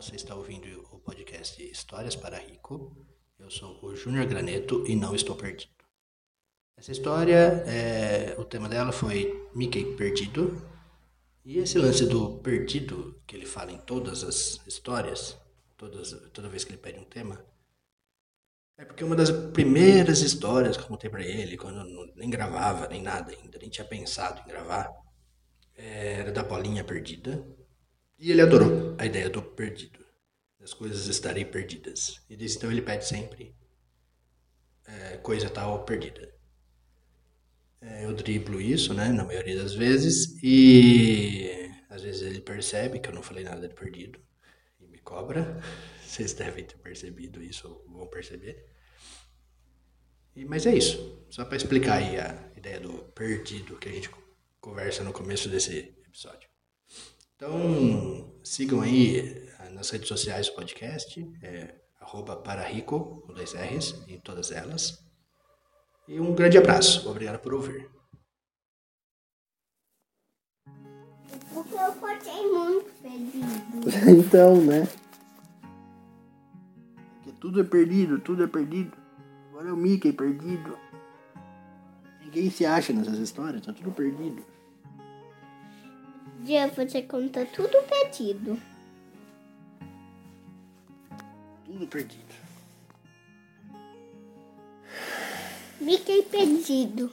você está ouvindo o podcast Histórias para Rico. Eu sou o Júnior Graneto e não estou perdido. Essa história, é, o tema dela foi Mickey Perdido. E esse lance do perdido, que ele fala em todas as histórias, todas, toda vez que ele pede um tema, é porque uma das primeiras histórias que eu contei pra ele, quando eu nem gravava, nem nada ainda, nem tinha pensado em gravar, era da bolinha perdida. E ele adorou a ideia do perdido, das coisas estarem perdidas. E disse, então ele pede sempre é, coisa tal perdida. É, eu driblo isso, né, na maioria das vezes, e às vezes ele percebe que eu não falei nada de perdido e me cobra. Vocês devem ter percebido isso, vão perceber. E, mas é isso, só para explicar aí a ideia do perdido que a gente conversa no começo desse episódio. Então, sigam aí eh, nas redes sociais o podcast, é, arroba pararico, com dois R's, em todas elas. E um grande abraço, obrigado por ouvir. Porque eu botei muito perdido. então, né? Porque tudo é perdido, tudo é perdido. Agora é o Mickey perdido. Ninguém se acha nessas histórias, tá tudo perdido. Dia você conta tudo perdido. Tudo perdido. Mickey perdido.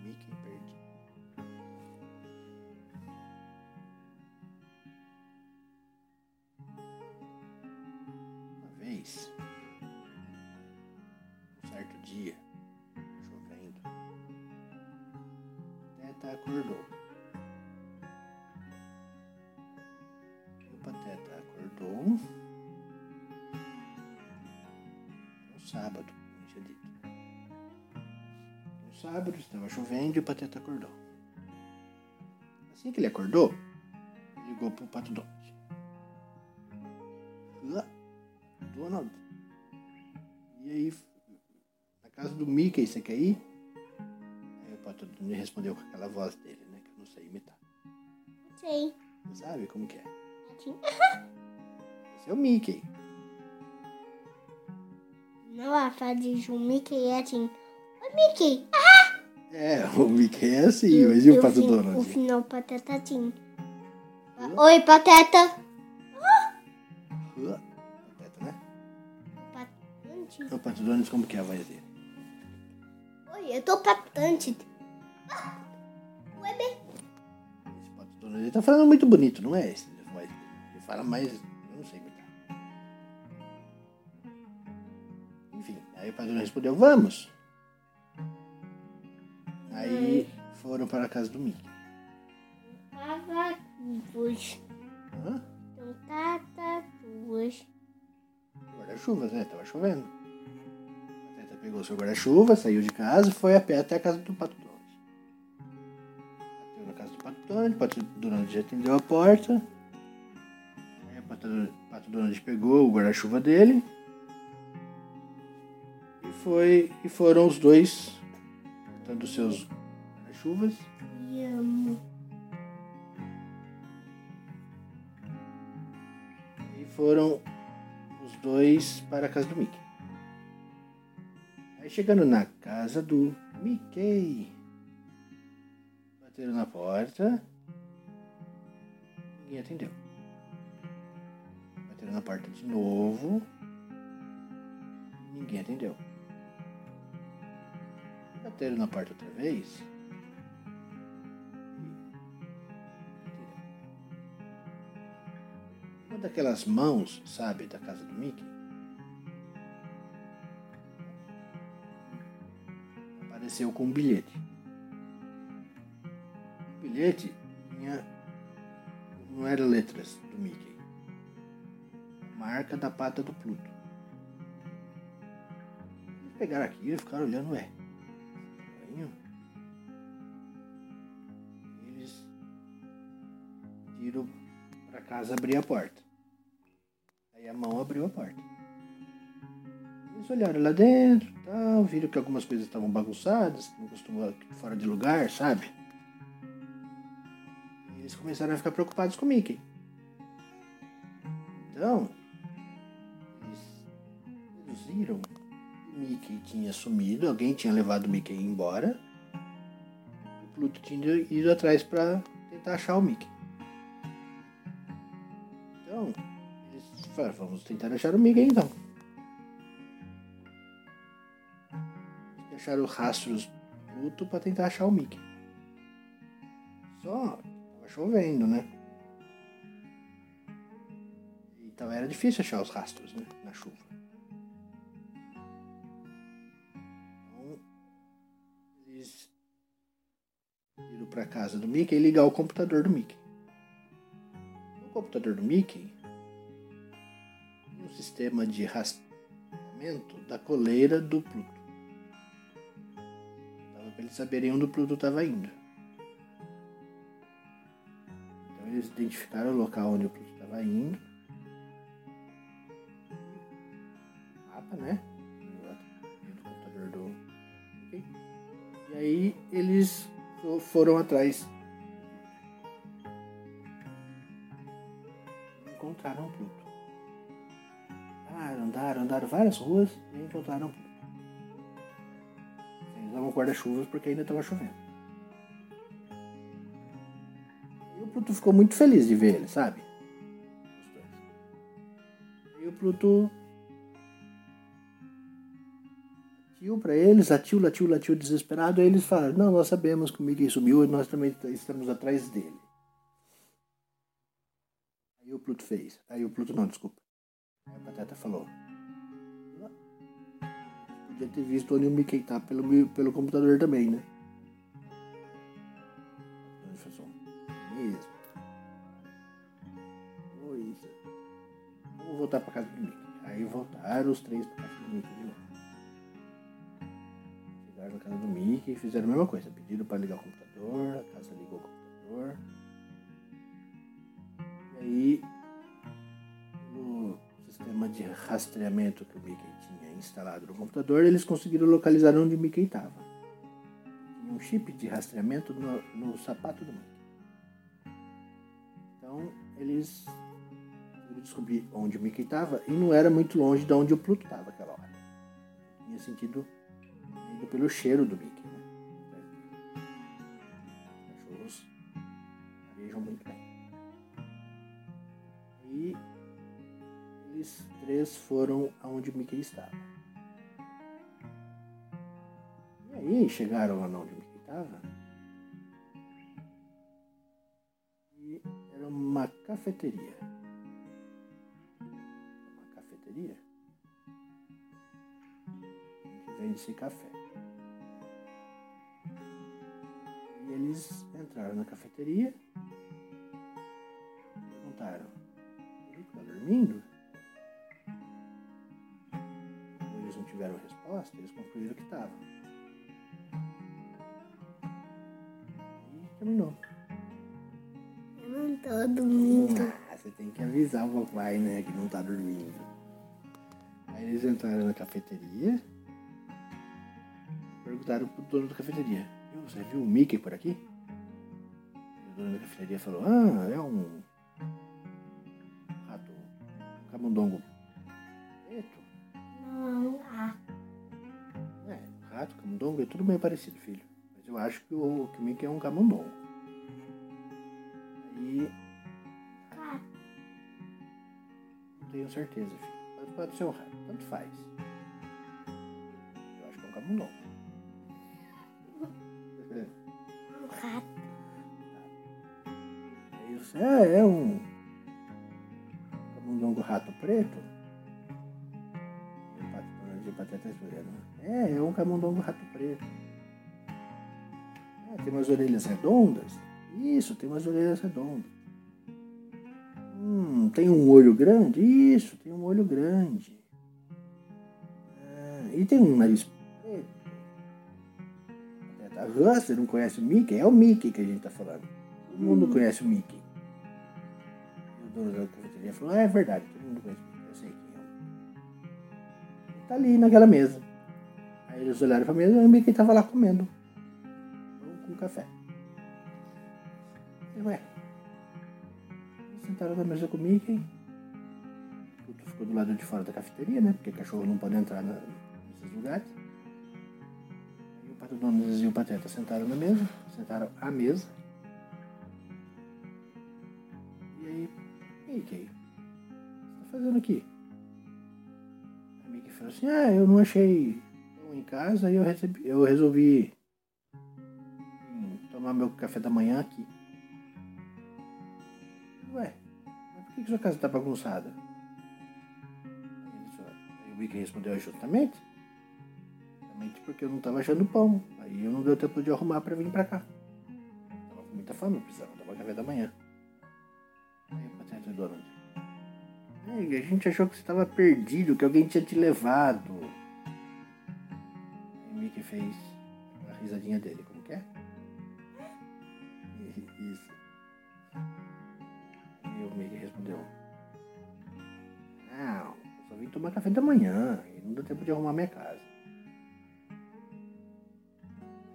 Mickey perdido. Uma vez, um certo dia, chovendo, Pateta acordou. Sábado, como tinha dito. No sábado estava chovendo e o Pateta acordou. Assim que ele acordou, ele ligou pro Pato Donald. Ah, Donald. E aí, na casa do Mickey, você quer ir? Aí o Pato Donald respondeu com aquela voz dele, né? Que eu não sei imitar. Sei. Você sabe como que é? Assim. Esse é o Mickey. Não, a de um Mickey é assim. Oi, Mickey. É, o Mickey é assim, mas e o Pato Donald? O final, pateta assim. Oi, pateta. Ah, Pateta, né? Patante. O Pato Donald, como que é a voz dele? Oi, eu tô patante. Ah, bem. Esse Pato Donald, ele tá falando muito bonito, não é esse? Ele fala mais, aí o Donald respondeu, vamos. Aí foram para a casa do Mickey. Tava duas. Hã? Então, tata duas. Guarda-chuvas, né? Tava chovendo. A Teta pegou seu guarda-chuva, saiu de casa e foi a pé até a casa do Pato Donald. Bateu na casa do Pato Donald, o Pato Donald já atendeu a porta. Aí o Pato, Pato Donald pegou o guarda-chuva dele. E foi. E foram os dois botando seus guarda-chuvas. Me amo. E foram os dois para a casa do Mickey. Aí chegando na casa do Mickey, bateram na porta, ninguém atendeu. Bateram na porta de novo, ninguém atendeu. Na porta outra vez. Uma daquelas mãos, sabe, da casa do Mickey, apareceu com um bilhete. O bilhete tinha. não era letras do Mickey. Marca da pata do Pluto. Pegaram aquilo e ficaram olhando, ué. Casa abrir a porta. Aí a mão abriu a porta. Eles olharam lá dentro, tal, viram que algumas coisas estavam bagunçadas, que não costumam fora de lugar, sabe? E eles começaram a ficar preocupados com o Mickey. Então, eles deduziram que o Mickey tinha sumido, alguém tinha levado o Mickey embora. E o Pluto tinha ido atrás para tentar achar o Mickey. Falaram, vamos tentar achar o Mickey então. Deixaram rastros Pluto para tentar achar o Mickey. Só tava chovendo, né? Então era difícil achar os rastros né? na chuva. Então, eles iram para casa do Mickey e ligar o computador do Mickey. No computador do Mickey, um sistema de rastreamento da coleira do Pluto. Para eles saberem onde o Pluto estava indo. Então eles identificaram o local onde o Pluto estava indo. Mapa, né? Do computador do. E aí eles foram atrás. Encontraram o Pluto. Andaram, andaram, várias ruas e encontraram. Eles davam guarda-chuvas porque ainda estava chovendo. E o Pluto ficou muito feliz de ver ele, sabe? E o Pluto latiu para eles, latiu, latiu, latiu desesperado. Aí eles falaram: Não, nós sabemos que o Mickey sumiu e nós também estamos atrás dele. Aí o Pluto fez. Aí o Pluto, não, desculpa. Aí a Pateta falou: Podia ter visto o Mickey tá pelo, meu- pelo computador também, né? Ele falou: Mesmo. Pois é. Voltar pra casa do Mickey. Aí voltaram os três pra casa do Mickey de novo. Chegaram na casa do Mickey e fizeram a mesma coisa. Pediram para ligar o computador, a casa ligou o computador. E aí, de rastreamento que o Mickey tinha instalado no computador, eles conseguiram localizar onde o Mickey estava. Tinha um chip de rastreamento no, no sapato do Mickey. Então, eles descobrir onde o Mickey estava e não era muito longe de onde o Pluto estava naquela hora. Tinha sentido pelo cheiro do Mickey. Foram aonde Mickey estava. E aí chegaram lá onde Mickey estava. E era uma cafeteria. Uma cafeteria que vende-se café. E eles entraram na cafeteria, perguntaram: ele está dormindo? Resposta, eles concluíram que estava. E terminou. Não tô dormindo. Ah, você tem que avisar o papai, né, que não tá dormindo. Aí eles entraram na cafeteria. Perguntaram pro dono da cafeteria. "Viu, Você viu o Mickey por aqui? E o dono da cafeteria falou, ah, é um rato, um camundongo preto. Rato, camundongo, é tudo meio parecido, filho. Mas eu acho que o, que o Mickey é um camundongo. Aí cara, Não tenho certeza, filho. Mas pode ser um rato, tanto faz. Eu acho que é um camundongo. um rato. Você, é, é um camundongo rato preto? Esperando. É, é um camundongo rato preto. É, tem umas orelhas redondas? Isso, tem umas orelhas redondas. Hum, tem um olho grande? Isso, tem um olho grande. Ah, e tem um nariz preto? "Ah, Você não conhece o Mickey? É o Mickey que a gente tá falando. Todo mundo conhece o Mickey. O dono da cafeteria falou, ah, é verdade, todo mundo conhece o tá ali naquela mesa. Aí eles olharam pra mesa e o Mickey tava lá comendo. Com café. E, ué, sentaram na mesa com o Mickey. ficou do lado de fora da cafeteria, né? Porque cachorro não pode entrar na, nesses lugares. Aí o Pato Donald e o Pateta sentaram na mesa, sentaram à mesa. E aí, Mickey, o que você tá fazendo aqui? A Mickey falou assim, ah, eu não achei em casa e eu, recebi, eu resolvi hum, tomar meu café da manhã aqui. Ué, mas por que, que sua casa tá bagunçada? Aí o Mickey respondeu justamente. Justamente porque eu não tava achando pão. Aí eu não deu tempo de arrumar pra vir pra cá. Tava com muita fome, precisava tomar café da manhã. Aí o paciente Donald. A gente achou que você estava perdido, que alguém tinha te levado. O Mickey fez a risadinha dele, como que é? Isso. E o Mickey respondeu: Não, só vim tomar café da manhã e não deu tempo de arrumar minha casa.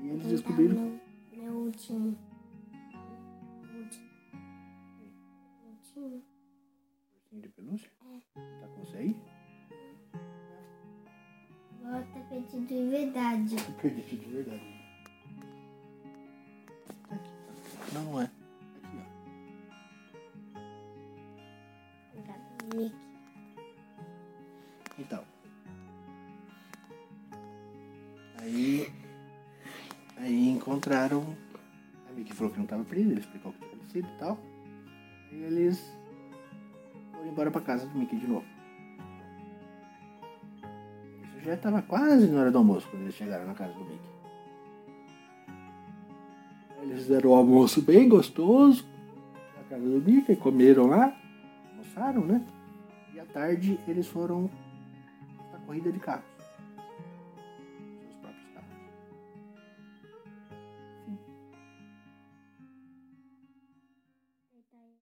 E eles descobriram. Meu, meu último. Último. Último. Ursinho de pelúcia? Tá com você aí? Agora tá perdido de verdade. Perdi de verdade. Tá aqui. Não, não é. Aqui, ó. Mickey. Então. Aí. Aí encontraram. A Mickey falou que não tava perdido, ele explicou o que tinha acontecido e tal. E eles embora pra casa do Mickey de novo. Isso já tava quase na hora do almoço quando eles chegaram na casa do Mickey. Eles fizeram o almoço bem gostoso na casa do Mickey, comeram lá, almoçaram, né? E à tarde eles foram na corrida de carros.